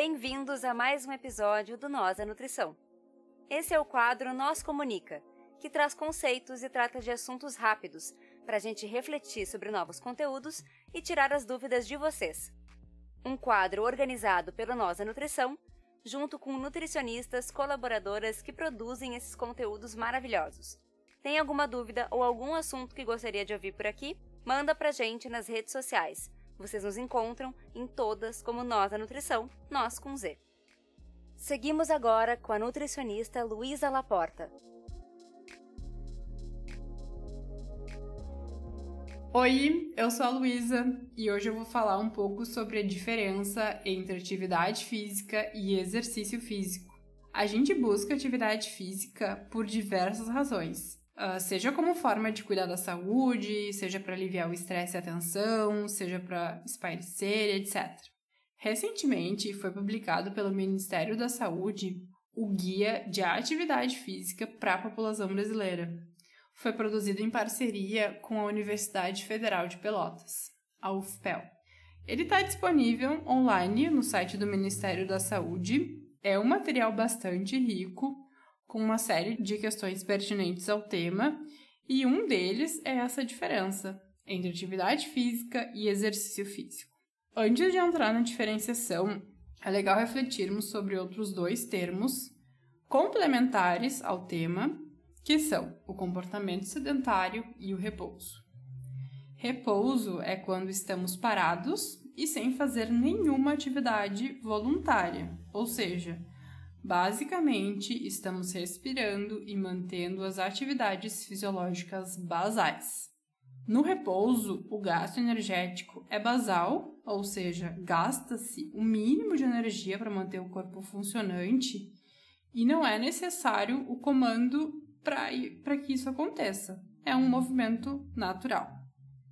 Bem-vindos a mais um episódio do Nós a Nutrição. Esse é o quadro Nós Comunica, que traz conceitos e trata de assuntos rápidos para a gente refletir sobre novos conteúdos e tirar as dúvidas de vocês. Um quadro organizado pelo Nós a Nutrição, junto com nutricionistas colaboradoras que produzem esses conteúdos maravilhosos. Tem alguma dúvida ou algum assunto que gostaria de ouvir por aqui? Manda pra gente nas redes sociais vocês nos encontram em todas como Nós da Nutrição, Nós com Z. Seguimos agora com a nutricionista Luísa Laporta. Oi, eu sou a Luísa e hoje eu vou falar um pouco sobre a diferença entre atividade física e exercício físico. A gente busca atividade física por diversas razões, Uh, seja como forma de cuidar da saúde, seja para aliviar o estresse e a tensão, seja para espairecer, etc. Recentemente foi publicado pelo Ministério da Saúde o Guia de Atividade Física para a População Brasileira. Foi produzido em parceria com a Universidade Federal de Pelotas, a UFPEL. Ele está disponível online no site do Ministério da Saúde. É um material bastante rico com uma série de questões pertinentes ao tema, e um deles é essa diferença entre atividade física e exercício físico. Antes de entrar na diferenciação, é legal refletirmos sobre outros dois termos complementares ao tema, que são o comportamento sedentário e o repouso. Repouso é quando estamos parados e sem fazer nenhuma atividade voluntária, ou seja, Basicamente, estamos respirando e mantendo as atividades fisiológicas basais. No repouso, o gasto energético é basal, ou seja, gasta-se o mínimo de energia para manter o corpo funcionante e não é necessário o comando para que isso aconteça. É um movimento natural.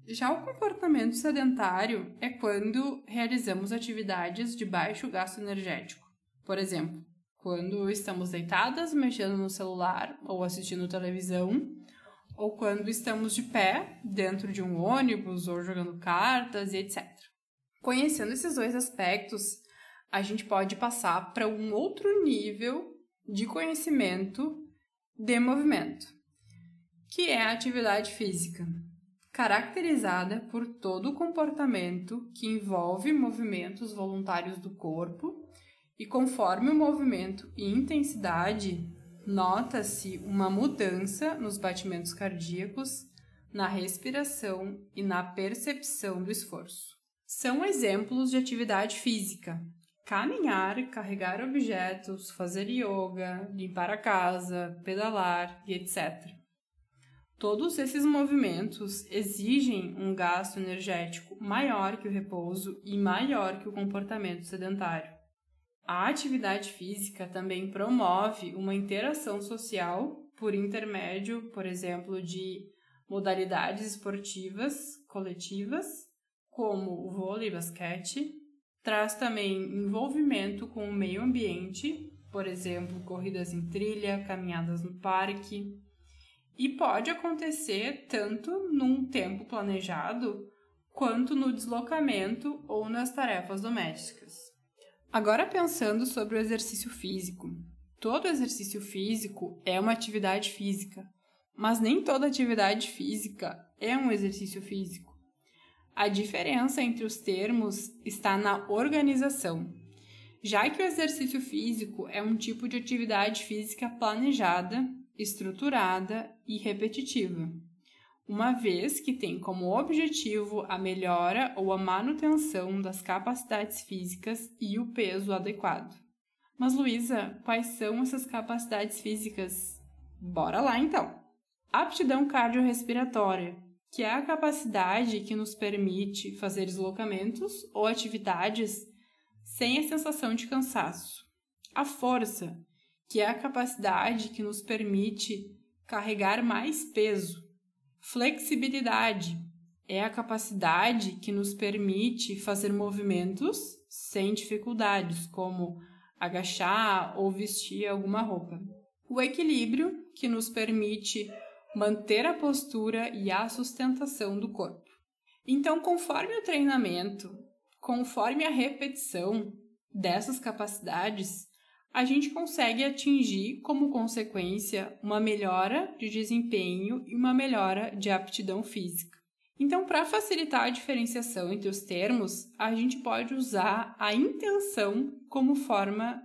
Já o comportamento sedentário é quando realizamos atividades de baixo gasto energético. Por exemplo, quando estamos deitadas, mexendo no celular ou assistindo televisão, ou quando estamos de pé dentro de um ônibus ou jogando cartas e etc. Conhecendo esses dois aspectos, a gente pode passar para um outro nível de conhecimento de movimento, que é a atividade física, caracterizada por todo o comportamento que envolve movimentos voluntários do corpo e conforme o movimento e intensidade, nota-se uma mudança nos batimentos cardíacos, na respiração e na percepção do esforço. São exemplos de atividade física: caminhar, carregar objetos, fazer yoga, limpar a casa, pedalar e etc. Todos esses movimentos exigem um gasto energético maior que o repouso e maior que o comportamento sedentário. A atividade física também promove uma interação social por intermédio, por exemplo, de modalidades esportivas coletivas, como o vôlei e basquete. Traz também envolvimento com o meio ambiente, por exemplo, corridas em trilha, caminhadas no parque. E pode acontecer tanto num tempo planejado quanto no deslocamento ou nas tarefas domésticas. Agora pensando sobre o exercício físico. Todo exercício físico é uma atividade física, mas nem toda atividade física é um exercício físico. A diferença entre os termos está na organização, já que o exercício físico é um tipo de atividade física planejada, estruturada e repetitiva uma vez que tem como objetivo a melhora ou a manutenção das capacidades físicas e o peso adequado. Mas, Luísa, quais são essas capacidades físicas? Bora lá então! Aptidão cardiorrespiratória, que é a capacidade que nos permite fazer deslocamentos ou atividades sem a sensação de cansaço. A força, que é a capacidade que nos permite carregar mais peso Flexibilidade é a capacidade que nos permite fazer movimentos sem dificuldades, como agachar ou vestir alguma roupa. O equilíbrio, que nos permite manter a postura e a sustentação do corpo. Então, conforme o treinamento, conforme a repetição, dessas capacidades, a gente consegue atingir como consequência uma melhora de desempenho e uma melhora de aptidão física. Então, para facilitar a diferenciação entre os termos, a gente pode usar a intenção como forma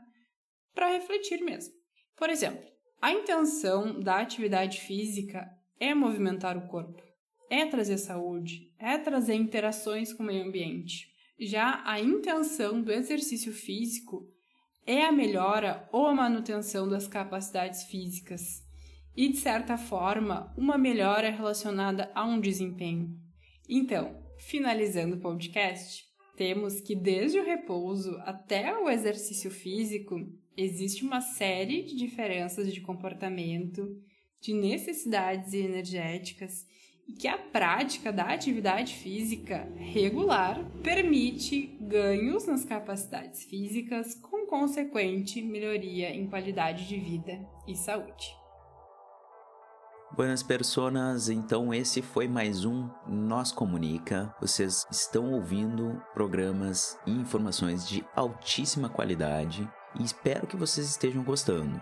para refletir mesmo. Por exemplo, a intenção da atividade física é movimentar o corpo, é trazer saúde, é trazer interações com o meio ambiente. Já a intenção do exercício físico é a melhora ou a manutenção das capacidades físicas e, de certa forma, uma melhora relacionada a um desempenho. Então, finalizando o podcast, temos que desde o repouso até o exercício físico existe uma série de diferenças de comportamento, de necessidades energéticas e que a prática da atividade física regular permite ganhos nas capacidades físicas com consequente melhoria em qualidade de vida e saúde. Buenas personas, então esse foi mais um Nós Comunica. Vocês estão ouvindo programas e informações de altíssima qualidade e espero que vocês estejam gostando.